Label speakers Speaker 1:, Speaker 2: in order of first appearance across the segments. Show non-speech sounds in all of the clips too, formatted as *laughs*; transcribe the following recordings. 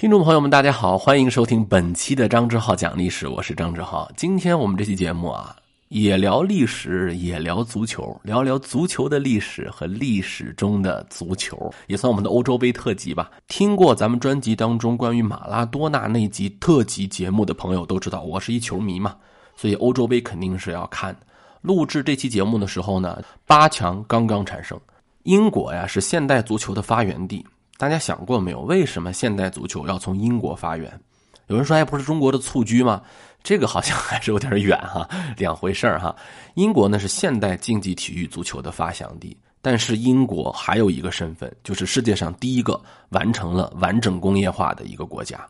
Speaker 1: 听众朋友们，大家好，欢迎收听本期的张志浩讲历史，我是张志浩。今天我们这期节目啊，也聊历史，也聊足球，聊聊足球的历史和历史中的足球，也算我们的欧洲杯特辑吧。听过咱们专辑当中关于马拉多纳那集特辑节目的朋友都知道，我是一球迷嘛，所以欧洲杯肯定是要看。录制这期节目的时候呢，八强刚刚产生，英国呀是现代足球的发源地。大家想过没有，为什么现代足球要从英国发源？有人说，哎不是中国的蹴鞠吗？这个好像还是有点远哈，*laughs* 两回事儿哈。英国呢是现代竞技体育足球的发祥地，但是英国还有一个身份，就是世界上第一个完成了完整工业化的一个国家，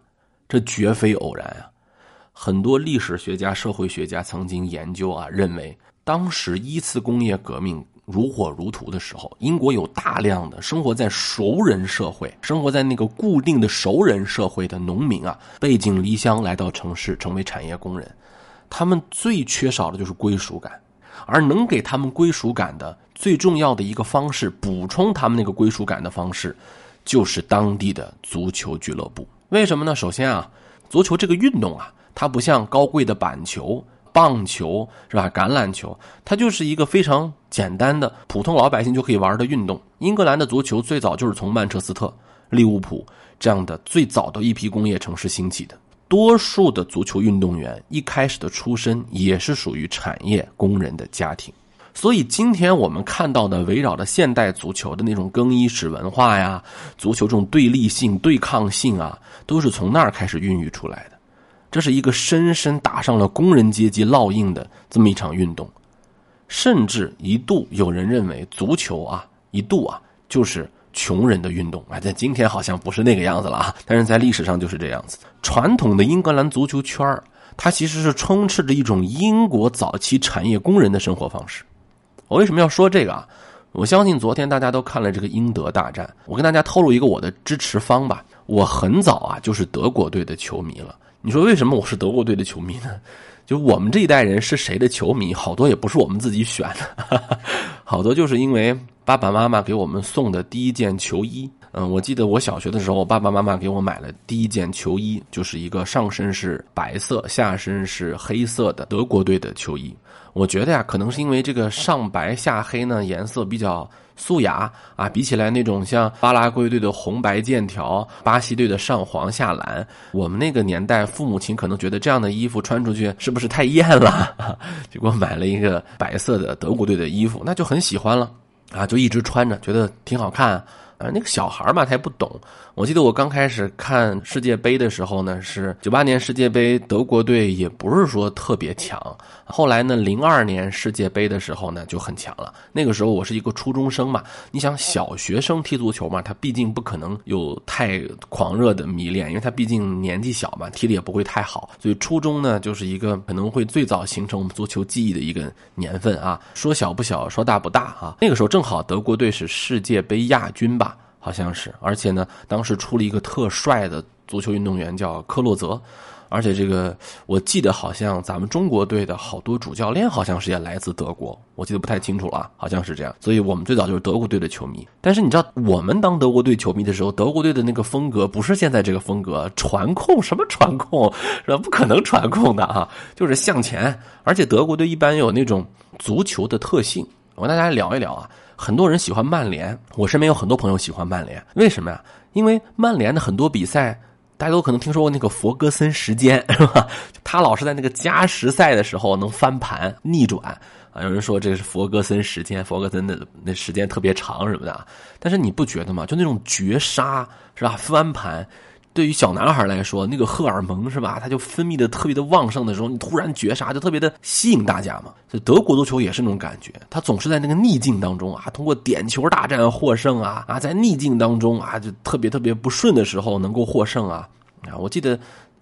Speaker 1: 这绝非偶然啊。很多历史学家、社会学家曾经研究啊，认为当时一次工业革命。如火如荼的时候，英国有大量的生活在熟人社会、生活在那个固定的熟人社会的农民啊，背井离乡来到城市成为产业工人。他们最缺少的就是归属感，而能给他们归属感的最重要的一个方式，补充他们那个归属感的方式，就是当地的足球俱乐部。为什么呢？首先啊，足球这个运动啊，它不像高贵的板球。棒球是吧？橄榄球，它就是一个非常简单的普通老百姓就可以玩的运动。英格兰的足球最早就是从曼彻斯特、利物浦这样的最早的一批工业城市兴起的。多数的足球运动员一开始的出身也是属于产业工人的家庭，所以今天我们看到的围绕着现代足球的那种更衣室文化呀，足球这种对立性、对抗性啊，都是从那儿开始孕育出来的。这是一个深深打上了工人阶级烙印的这么一场运动，甚至一度有人认为足球啊，一度啊就是穷人的运动啊。在今天好像不是那个样子了啊，但是在历史上就是这样子。传统的英格兰足球圈它其实是充斥着一种英国早期产业工人的生活方式。我为什么要说这个啊？我相信昨天大家都看了这个英德大战，我跟大家透露一个我的支持方吧。我很早啊就是德国队的球迷了。你说为什么我是德国队的球迷呢？就我们这一代人是谁的球迷，好多也不是我们自己选的，*laughs* 好多就是因为爸爸妈妈给我们送的第一件球衣。嗯，我记得我小学的时候，我爸爸妈妈给我买了第一件球衣，就是一个上身是白色、下身是黑色的德国队的球衣。我觉得呀，可能是因为这个上白下黑呢，颜色比较。素雅啊，比起来那种像巴拉圭队的红白剑条，巴西队的上黄下蓝，我们那个年代父母亲可能觉得这样的衣服穿出去是不是太艳了？就给我买了一个白色的德国队的衣服，那就很喜欢了啊，就一直穿着，觉得挺好看。啊那个小孩嘛，他也不懂。我记得我刚开始看世界杯的时候呢，是九八年世界杯，德国队也不是说特别强。后来呢，零二年世界杯的时候呢，就很强了。那个时候我是一个初中生嘛，你想小学生踢足球嘛，他毕竟不可能有太狂热的迷恋，因为他毕竟年纪小嘛，踢的也不会太好。所以初中呢，就是一个可能会最早形成我们足球记忆的一个年份啊。说小不小，说大不大啊。那个时候正好德国队是世界杯亚军吧。好像是，而且呢，当时出了一个特帅的足球运动员，叫克洛泽，而且这个我记得好像咱们中国队的好多主教练好像是也来自德国，我记得不太清楚了，好像是这样，所以我们最早就是德国队的球迷。但是你知道，我们当德国队球迷的时候，德国队的那个风格不是现在这个风格，传控什么传控是吧？不可能传控的啊，就是向前，而且德国队一般有那种足球的特性。我跟大家聊一聊啊，很多人喜欢曼联，我身边有很多朋友喜欢曼联，为什么呀？因为曼联的很多比赛，大家都可能听说过那个弗格森时间，*laughs* 是吧？他老是在那个加时赛的时候能翻盘逆转啊。有人说这是弗格森时间，弗格森的那时间特别长什么的，但是你不觉得吗？就那种绝杀是吧？翻盘。对于小男孩来说，那个荷尔蒙是吧？他就分泌的特别的旺盛的时候，你突然绝杀，就特别的吸引大家嘛。所以德国足球也是那种感觉，他总是在那个逆境当中啊，通过点球大战获胜啊啊，在逆境当中啊，就特别特别不顺的时候能够获胜啊啊！我记得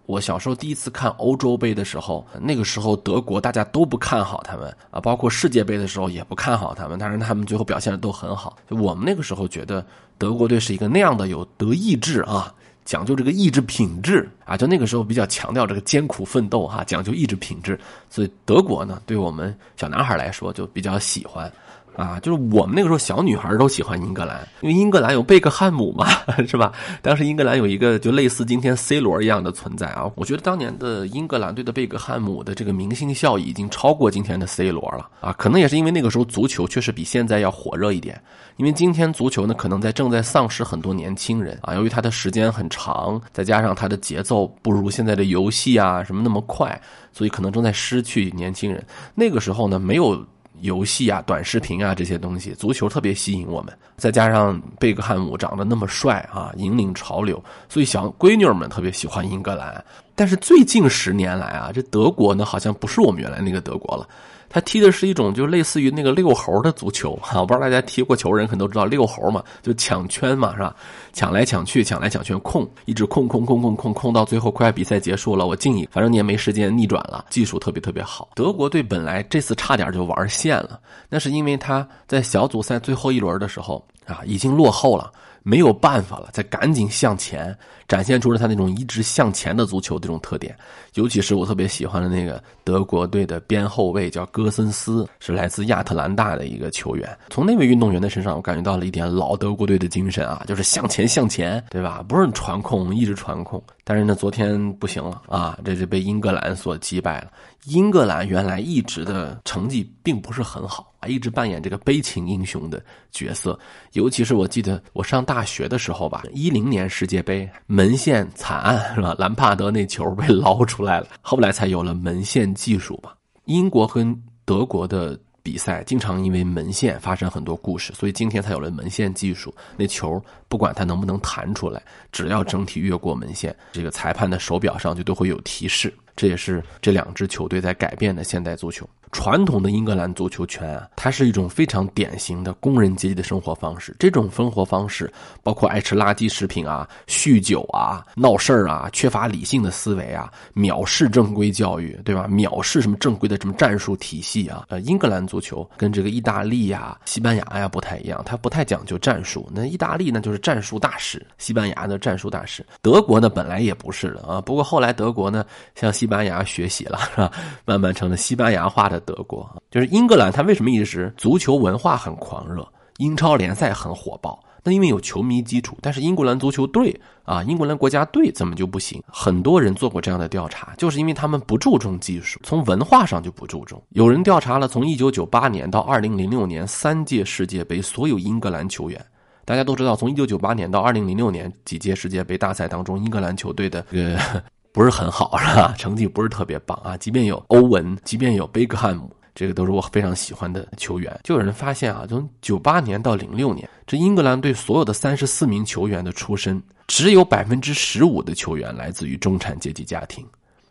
Speaker 1: 我小时候第一次看欧洲杯的时候，那个时候德国大家都不看好他们啊，包括世界杯的时候也不看好他们，但是他们最后表现的都很好。我们那个时候觉得德国队是一个那样的有德意志啊。讲究这个意志品质啊，就那个时候比较强调这个艰苦奋斗哈，讲究意志品质，所以德国呢，对我们小男孩来说就比较喜欢。啊，就是我们那个时候小女孩都喜欢英格兰，因为英格兰有贝克汉姆嘛，*laughs* 是吧？当时英格兰有一个就类似今天 C 罗一样的存在啊。我觉得当年的英格兰队的贝克汉姆的这个明星效益已经超过今天的 C 罗了啊。可能也是因为那个时候足球确实比现在要火热一点，因为今天足球呢可能在正在丧失很多年轻人啊，由于它的时间很长，再加上它的节奏不如现在的游戏啊什么那么快，所以可能正在失去年轻人。那个时候呢没有。游戏啊、短视频啊这些东西，足球特别吸引我们。再加上贝克汉姆长得那么帅啊，引领潮流，所以小闺女们特别喜欢英格兰。但是最近十年来啊，这德国呢好像不是我们原来那个德国了。他踢的是一种就类似于那个遛猴的足球哈，我不知道大家踢过球人可能都知道遛猴嘛，就抢圈嘛是吧？抢来抢去，抢来抢去，控一直控控控控控控到最后快比赛结束了，我敬你，反正你也没时间逆转了，技术特别特别好。德国队本来这次差点就玩线了，那是因为他在小组赛最后一轮的时候啊已经落后了。没有办法了，再赶紧向前，展现出了他那种一直向前的足球这种特点。尤其是我特别喜欢的那个德国队的边后卫叫戈森斯，是来自亚特兰大的一个球员。从那位运动员的身上，我感觉到了一点老德国队的精神啊，就是向前向前，对吧？不是传控，一直传控。但是呢，昨天不行了啊，这就被英格兰所击败了。英格兰原来一直的成绩并不是很好，啊一直扮演这个悲情英雄的角色。尤其是我记得我上大学的时候吧，一零年世界杯门线惨案是吧？兰帕德那球被捞出来了，后来才有了门线技术吧。英国和德国的比赛经常因为门线发生很多故事，所以今天才有了门线技术。那球不管它能不能弹出来，只要整体越过门线，这个裁判的手表上就都会有提示。这也是这两支球队在改变的现代足球。传统的英格兰足球圈啊，它是一种非常典型的工人阶级的生活方式。这种生活方式包括爱吃垃圾食品啊、酗酒啊、闹事儿啊、缺乏理性的思维啊、藐视正规教育，对吧？藐视什么正规的什么战术体系啊？呃，英格兰足球跟这个意大利呀、西班牙呀不太一样，它不太讲究战术。那意大利呢，就是战术大师；西班牙的战术大师。德国呢，本来也不是的啊。不过后来德国呢，像西西班牙学习了，是吧？*laughs* 慢慢成了西班牙化的。德国就是英格兰，它为什么一直足球文化很狂热，英超联赛很火爆？那因为有球迷基础。但是英格兰足球队啊，英格兰国家队怎么就不行？很多人做过这样的调查，就是因为他们不注重技术，从文化上就不注重。有人调查了从1998年到2006年三届世界杯所有英格兰球员，大家都知道，从1998年到2006年几届世界杯大赛当中，英格兰球队的这个。不是很好，是吧？成绩不是特别棒啊。即便有欧文，即便有贝克汉姆，这个都是我非常喜欢的球员。就有人发现啊，从九八年到零六年，这英格兰队所有的三十四名球员的出身，只有百分之十五的球员来自于中产阶级家庭。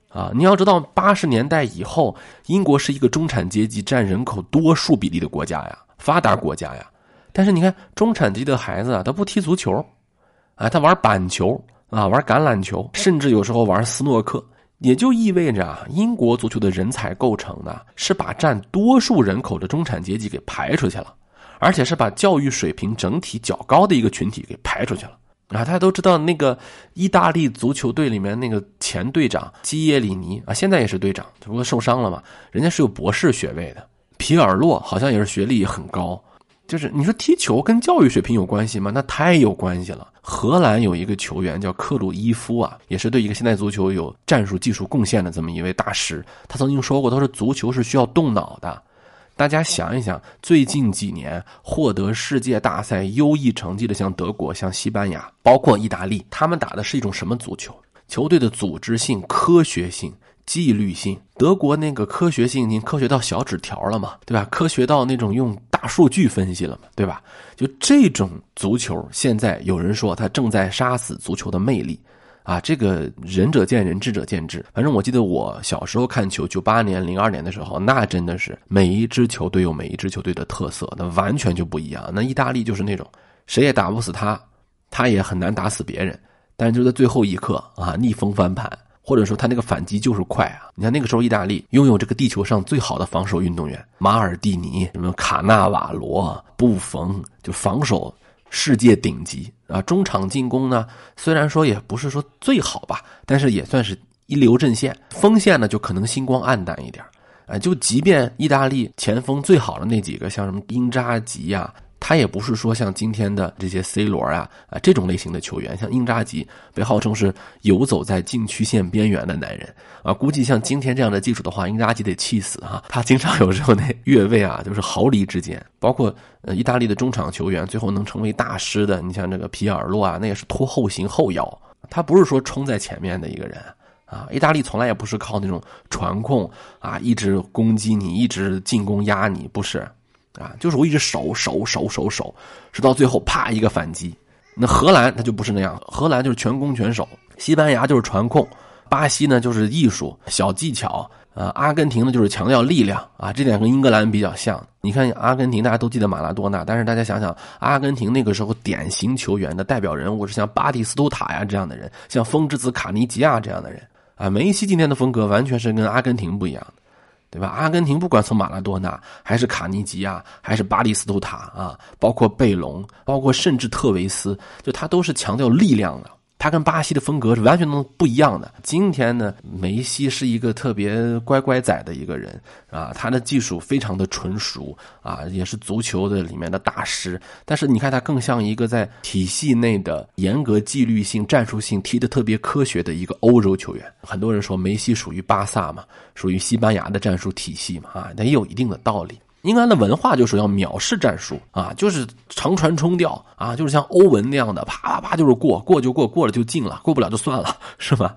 Speaker 1: 啊，你要知道，八十年代以后，英国是一个中产阶级占人口多数比例的国家呀，发达国家呀。但是你看，中产阶级的孩子啊，他不踢足球，啊，他玩板球。啊，玩橄榄球，甚至有时候玩斯诺克，也就意味着啊，英国足球的人才构成呢，是把占多数人口的中产阶级给排出去了，而且是把教育水平整体较高的一个群体给排出去了。啊，大家都知道那个意大利足球队里面那个前队长基耶里尼啊，现在也是队长，只不过受伤了嘛，人家是有博士学位的。皮尔洛好像也是学历很高。就是你说踢球跟教育水平有关系吗？那太有关系了。荷兰有一个球员叫克鲁伊夫啊，也是对一个现代足球有战术技术贡献的这么一位大师。他曾经说过，他说足球是需要动脑的。大家想一想，最近几年获得世界大赛优异成绩的，像德国、像西班牙，包括意大利，他们打的是一种什么足球？球队的组织性、科学性。纪律性，德国那个科学性已经科学到小纸条了嘛，对吧？科学到那种用数据分析了嘛，对吧？就这种足球，现在有人说它正在杀死足球的魅力，啊，这个仁者见仁，智者见智。反正我记得我小时候看球，九八年、零二年的时候，那真的是每一支球队有每一支球队的特色，那完全就不一样。那意大利就是那种谁也打不死他，他也很难打死别人，但是就在最后一刻啊，逆风翻盘。或者说他那个反击就是快啊！你看那个时候，意大利拥有这个地球上最好的防守运动员马尔蒂尼，什么卡纳瓦罗、布冯，就防守世界顶级啊！中场进攻呢，虽然说也不是说最好吧，但是也算是一流阵线。锋线呢，就可能星光黯淡一点啊，就即便意大利前锋最好的那几个，像什么英扎吉呀。他也不是说像今天的这些 C 罗啊啊这种类型的球员，像英扎吉被号称是游走在禁区线边缘的男人啊，估计像今天这样的技术的话，英扎吉得气死哈。他经常有时候 *laughs* 那越位啊，就是毫厘之间。包括呃意大利的中场球员，最后能成为大师的，你像这个皮尔洛啊，那也是拖后行后腰，他不是说冲在前面的一个人啊。意大利从来也不是靠那种传控啊，一直攻击你，一直进攻压你，不是。啊，就是我一直守守守守守，是到最后啪一个反击。那荷兰他就不是那样，荷兰就是全攻全守，西班牙就是传控，巴西呢就是艺术小技巧，呃，阿根廷呢就是强调力量啊，这点跟英格兰比较像。你看阿根廷大家都记得马拉多纳，但是大家想想，阿根廷那个时候典型球员的代表人物是像巴蒂斯图塔呀这样的人，像风之子卡尼吉亚这样的人啊，梅西今天的风格完全是跟阿根廷不一样的。对吧？阿根廷不管从马拉多纳，还是卡尼吉亚，还是巴蒂斯图塔啊，包括贝隆，包括甚至特维斯，就他都是强调力量的。他跟巴西的风格是完全能不一样的。今天呢，梅西是一个特别乖乖仔的一个人啊，他的技术非常的纯熟啊，也是足球的里面的大师。但是你看他更像一个在体系内的严格纪律性、战术性踢得特别科学的一个欧洲球员。很多人说梅西属于巴萨嘛，属于西班牙的战术体系嘛啊，那也有一定的道理。英格兰的文化就是要藐视战术啊，就是长传冲吊啊，就是像欧文那样的啪啪啪就是过，过就过，过了就进了，过不了就算了，*laughs* 是吧？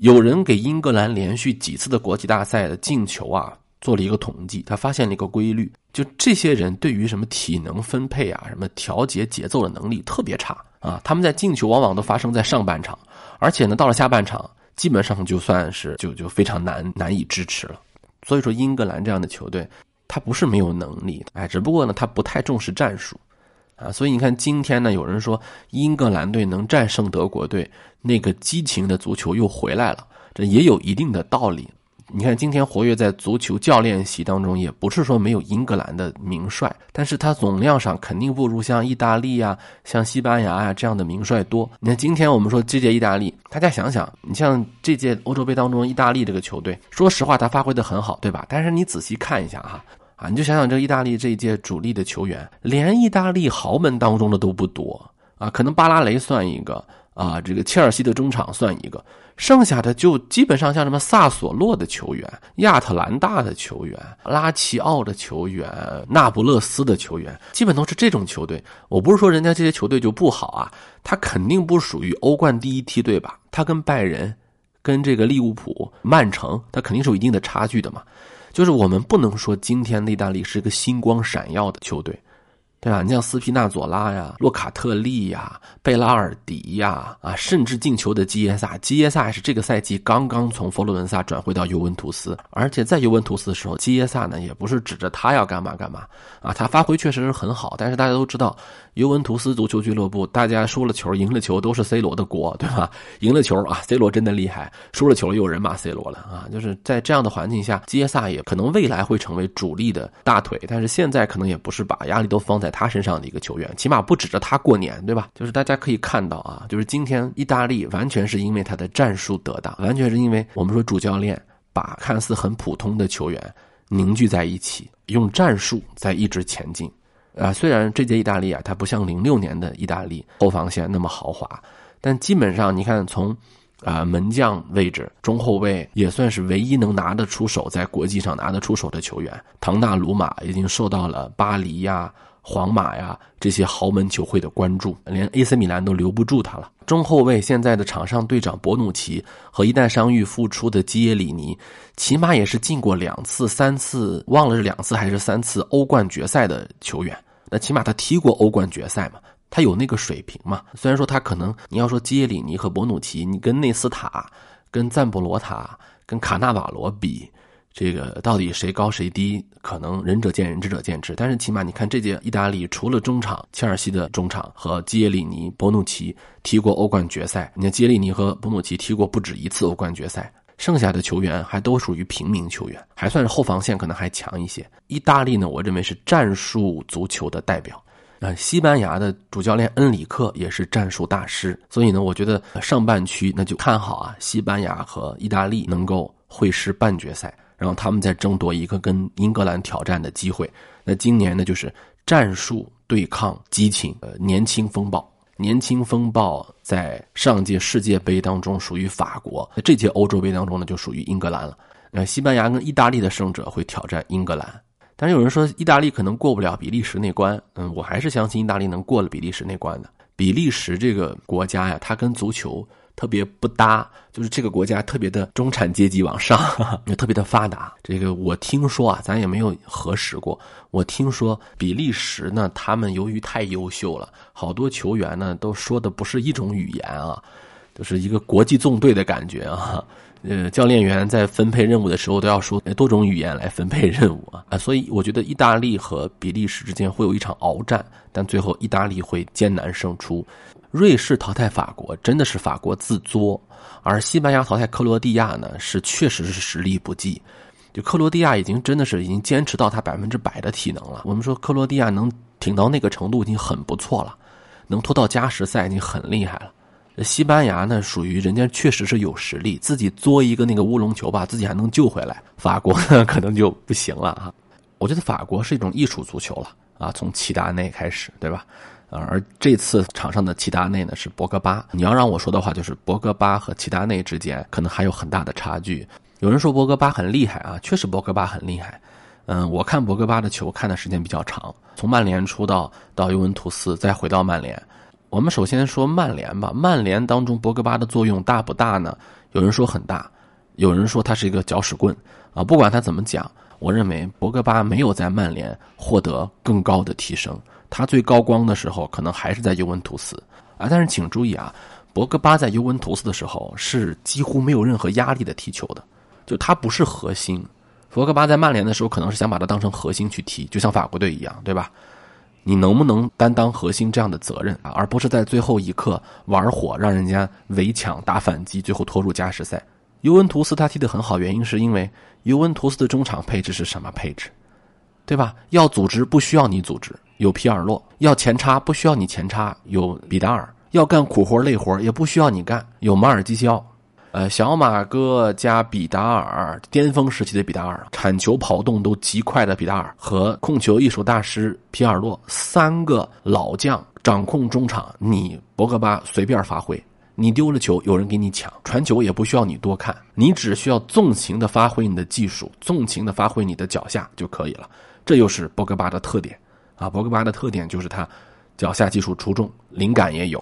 Speaker 1: 有人给英格兰连续几次的国际大赛的进球啊做了一个统计，他发现了一个规律，就这些人对于什么体能分配啊、什么调节节奏的能力特别差啊，他们在进球往往都发生在上半场，而且呢，到了下半场基本上就算是就就非常难难以支持了。所以说，英格兰这样的球队。他不是没有能力，哎，只不过呢，他不太重视战术，啊，所以你看今天呢，有人说英格兰队能战胜德国队，那个激情的足球又回来了，这也有一定的道理。你看今天活跃在足球教练席当中，也不是说没有英格兰的名帅，但是他总量上肯定不如像意大利呀、像西班牙啊这样的名帅多。你看今天我们说这届意大利，大家想想，你像这届欧洲杯当中，意大利这个球队，说实话他发挥的很好，对吧？但是你仔细看一下哈。你就想想这意大利这一届主力的球员，连意大利豪门当中的都不多啊，可能巴拉雷算一个啊，这个切尔西的中场算一个，剩下的就基本上像什么萨索洛的球员、亚特兰大的球员、拉齐奥的球员、那不勒斯的球员，基本都是这种球队。我不是说人家这些球队就不好啊，他肯定不属于欧冠第一梯队吧？他跟拜仁、跟这个利物浦、曼城，他肯定是有一定的差距的嘛。就是我们不能说今天意大利是一个星光闪耀的球队。对吧？你像斯皮纳佐拉呀、洛卡特利呀、贝拉尔迪呀，啊，甚至进球的基耶萨，基耶萨是这个赛季刚刚从佛罗伦萨转回到尤文图斯，而且在尤文图斯的时候，基耶萨呢也不是指着他要干嘛干嘛啊，他发挥确实是很好，但是大家都知道，尤文图斯足球俱乐部，大家输了球、赢了球都是 C 罗的锅，对吧？赢了球啊，C 罗真的厉害；输了球又有人骂 C 罗了啊，就是在这样的环境下，基耶萨也可能未来会成为主力的大腿，但是现在可能也不是把压力都放在。他身上的一个球员，起码不指着他过年，对吧？就是大家可以看到啊，就是今天意大利完全是因为他的战术得当，完全是因为我们说主教练把看似很普通的球员凝聚在一起，用战术在一直前进。啊，虽然这届意大利啊，它不像零六年的意大利后防线那么豪华，但基本上你看从啊门将位置、中后卫也算是唯一能拿得出手，在国际上拿得出手的球员。唐纳鲁马已经受到了巴黎呀。皇马呀，这些豪门球会的关注，连 AC 米兰都留不住他了。中后卫现在的场上队长博努奇和一旦伤愈复出的基耶里尼，起码也是进过两次、三次，忘了是两次还是三次欧冠决赛的球员。那起码他踢过欧冠决赛嘛，他有那个水平嘛。虽然说他可能，你要说基耶里尼和博努奇，你跟内斯塔、跟赞布罗塔、跟卡纳瓦罗比。这个到底谁高谁低？可能仁者见仁，智者见智。但是起码你看这届意大利，除了中场切尔西的中场和基耶利尼、博努奇踢过欧冠决赛，你看基耶利尼和博努奇踢过不止一次欧冠决赛，剩下的球员还都属于平民球员，还算是后防线可能还强一些。意大利呢，我认为是战术足球的代表。呃，西班牙的主教练恩里克也是战术大师，所以呢，我觉得上半区那就看好啊，西班牙和意大利能够会师半决赛。然后他们在争夺一个跟英格兰挑战的机会。那今年呢，就是战术对抗激情，呃，年轻风暴。年轻风暴在上届世界杯当中属于法国，在这届欧洲杯当中呢，就属于英格兰了。那，西班牙跟意大利的胜者会挑战英格兰。但是有人说意大利可能过不了比利时那关，嗯，我还是相信意大利能过了比利时那关的。比利时这个国家呀，它跟足球。特别不搭，就是这个国家特别的中产阶级往上，*laughs* 也特别的发达。这个我听说啊，咱也没有核实过。我听说比利时呢，他们由于太优秀了，好多球员呢都说的不是一种语言啊，就是一个国际纵队的感觉啊。呃，教练员在分配任务的时候都要说多种语言来分配任务啊啊，所以我觉得意大利和比利时之间会有一场鏖战，但最后意大利会艰难胜出。瑞士淘汰法国真的是法国自作，而西班牙淘汰克罗地亚呢，是确实是实力不济。就克罗地亚已经真的是已经坚持到他百分之百的体能了。我们说克罗地亚能挺到那个程度已经很不错了，能拖到加时赛已经很厉害了。西班牙呢，属于人家确实是有实力，自己作一个那个乌龙球吧，自己还能救回来。法国呢，*laughs* 可能就不行了啊。我觉得法国是一种艺术足球了啊，从齐达内开始，对吧？而这次场上的齐达内呢是博格巴。你要让我说的话，就是博格巴和齐达内之间可能还有很大的差距。有人说博格巴很厉害啊，确实博格巴很厉害。嗯，我看博格巴的球看的时间比较长，从曼联出道到尤文图斯，再回到曼联。我们首先说曼联吧，曼联当中博格巴的作用大不大呢？有人说很大，有人说他是一个搅屎棍啊。不管他怎么讲，我认为博格巴没有在曼联获得更高的提升。他最高光的时候，可能还是在尤文图斯啊。但是请注意啊，博格巴在尤文图斯的时候是几乎没有任何压力的踢球的，就他不是核心。博格巴在曼联的时候，可能是想把他当成核心去踢，就像法国队一样，对吧？你能不能担当核心这样的责任啊？而不是在最后一刻玩火，让人家围抢打反击，最后拖入加时赛。尤文图斯他踢得很好，原因是因为尤文图斯的中场配置是什么配置？对吧？要组织不需要你组织。有皮尔洛要前插，不需要你前插；有比达尔要干苦活累活，也不需要你干。有马尔基肖，呃，小马哥加比达尔，巅峰时期的比达尔，铲球跑动都极快的比达尔和控球艺术大师皮尔洛，三个老将掌控中场，你博格巴随便发挥，你丢了球有人给你抢，传球也不需要你多看，你只需要纵情的发挥你的技术，纵情的发挥你的脚下就可以了。这又是博格巴的特点。啊，博格巴的特点就是他脚下技术出众，灵感也有，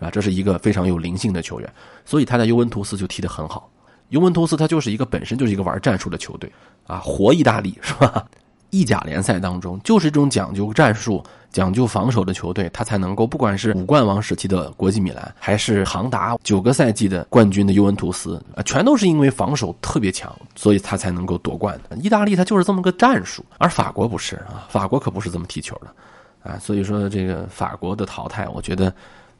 Speaker 1: 啊？这是一个非常有灵性的球员，所以他在尤文图斯就踢得很好。尤文图斯他就是一个本身就是一个玩战术的球队啊，活意大利是吧？意甲联赛当中就是这种讲究战术、讲究防守的球队，他才能够不管是五冠王时期的国际米兰，还是长达九个赛季的冠军的尤文图斯啊，全都是因为防守特别强，所以他才能够夺冠的。意大利他就是这么个战术，而法国不是啊，法国可不是这么踢球的啊。所以说这个法国的淘汰，我觉得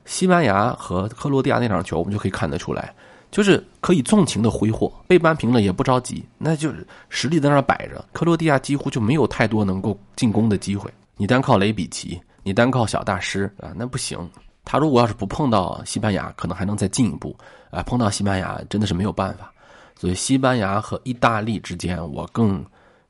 Speaker 1: 西班牙和克罗地亚那场球，我们就可以看得出来。就是可以纵情的挥霍，被扳平了也不着急，那就是实力在那摆着。克罗地亚几乎就没有太多能够进攻的机会，你单靠雷比奇，你单靠小大师啊，那不行。他如果要是不碰到西班牙，可能还能再进一步啊。碰到西班牙真的是没有办法。所以西班牙和意大利之间，我更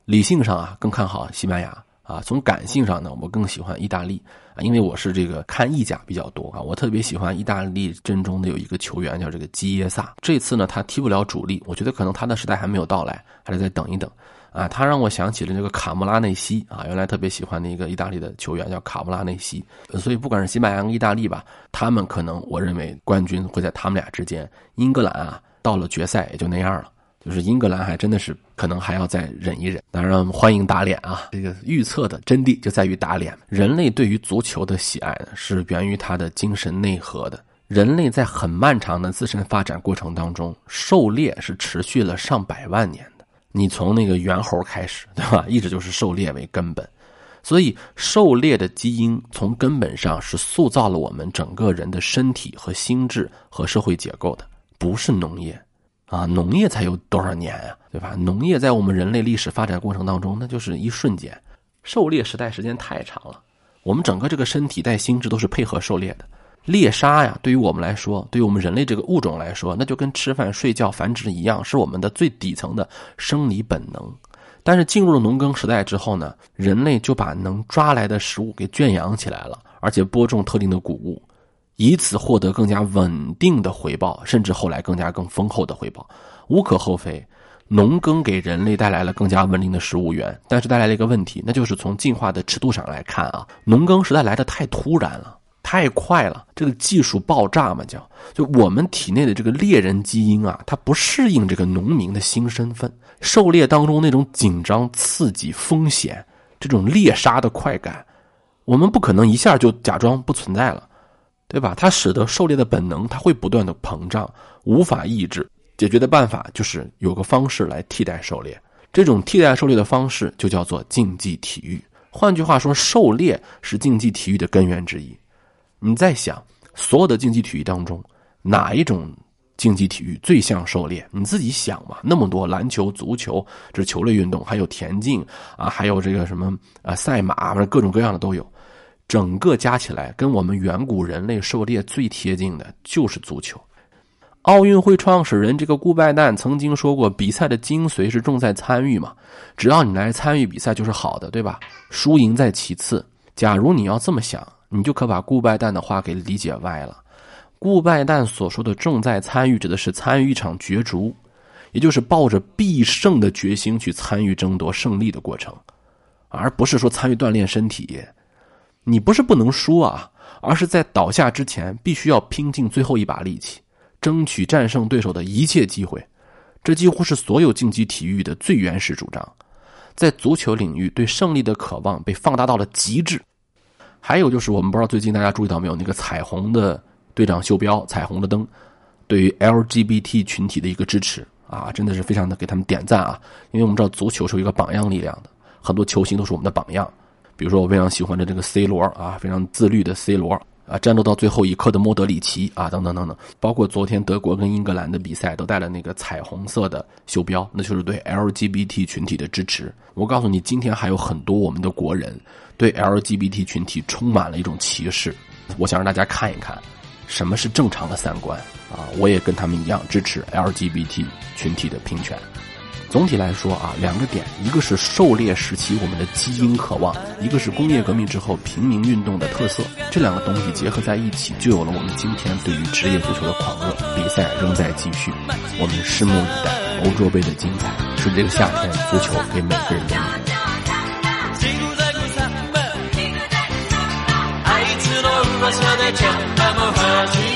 Speaker 1: 理性上啊更看好西班牙。啊，从感性上呢，我更喜欢意大利啊，因为我是这个看意甲比较多啊，我特别喜欢意大利阵中的有一个球员叫这个基耶萨，这次呢他踢不了主力，我觉得可能他的时代还没有到来，还得再等一等啊。他让我想起了这个卡穆拉内西啊，原来特别喜欢的一个意大利的球员叫卡穆拉内西，所以不管是西班牙意大利吧，他们可能我认为冠军会在他们俩之间。英格兰啊，到了决赛也就那样了。就是英格兰还真的是可能还要再忍一忍，当然欢迎打脸啊！这个预测的真谛就在于打脸。人类对于足球的喜爱，是源于他的精神内核的。人类在很漫长的自身发展过程当中，狩猎是持续了上百万年。你从那个猿猴开始，*laughs* 对吧？一直就是狩猎为根本，所以狩猎的基因从根本上是塑造了我们整个人的身体和心智和社会结构的，不是农业。啊，农业才有多少年啊，对吧？农业在我们人类历史发展过程当中，那就是一瞬间。狩猎时代时间太长了，我们整个这个身体带心智都是配合狩猎的。猎杀呀，对于我们来说，对于我们人类这个物种来说，那就跟吃饭、睡觉、繁殖一样，是我们的最底层的生理本能。但是进入了农耕时代之后呢，人类就把能抓来的食物给圈养起来了，而且播种特定的谷物，以此获得更加稳定的回报，甚至后来更加更丰厚的回报。无可厚非，农耕给人类带来了更加稳定的食物源，但是带来了一个问题，那就是从进化的尺度上来看啊，农耕时代来的太突然了。太快了，这个技术爆炸嘛，叫就我们体内的这个猎人基因啊，它不适应这个农民的新身份，狩猎当中那种紧张、刺激、风险，这种猎杀的快感，我们不可能一下就假装不存在了，对吧？它使得狩猎的本能它会不断的膨胀，无法抑制。解决的办法就是有个方式来替代狩猎，这种替代狩猎的方式就叫做竞技体育。换句话说，狩猎是竞技体育的根源之一。你在想，所有的竞技体育当中，哪一种竞技体育最像狩猎？你自己想嘛，那么多篮球、足球，这是球类运动，还有田径啊，还有这个什么啊赛马，反正各种各样的都有。整个加起来，跟我们远古人类狩猎最贴近的就是足球。奥运会创始人这个顾拜旦曾经说过：“比赛的精髓是重在参与嘛，只要你来参与比赛就是好的，对吧？输赢在其次。假如你要这么想。”你就可把顾拜旦的话给理解歪了。顾拜旦所说的“重在参与”指的是参与一场角逐，也就是抱着必胜的决心去参与争夺胜利的过程，而不是说参与锻炼身体。你不是不能输啊，而是在倒下之前必须要拼尽最后一把力气，争取战胜对手的一切机会。这几乎是所有竞技体育的最原始主张。在足球领域，对胜利的渴望被放大到了极致。还有就是，我们不知道最近大家注意到没有，那个彩虹的队长袖标、彩虹的灯，对于 LGBT 群体的一个支持啊，真的是非常的给他们点赞啊！因为我们知道足球是一个榜样力量的，很多球星都是我们的榜样。比如说我非常喜欢的这个 C 罗啊，非常自律的 C 罗啊，战斗到最后一刻的莫德里奇啊，等等等等。包括昨天德国跟英格兰的比赛都带了那个彩虹色的袖标，那就是对 LGBT 群体的支持。我告诉你，今天还有很多我们的国人。对 LGBT 群体充满了一种歧视，我想让大家看一看，什么是正常的三观啊！我也跟他们一样支持 LGBT 群体的平权。总体来说啊，两个点，一个是狩猎时期我们的基因渴望，一个是工业革命之后平民运动的特色，这两个东西结合在一起，就有了我们今天对于职业足球的狂热。比赛仍在继续，我们拭目以待欧洲杯的精彩。是这个夏天，足球给每个人的。चिन्ता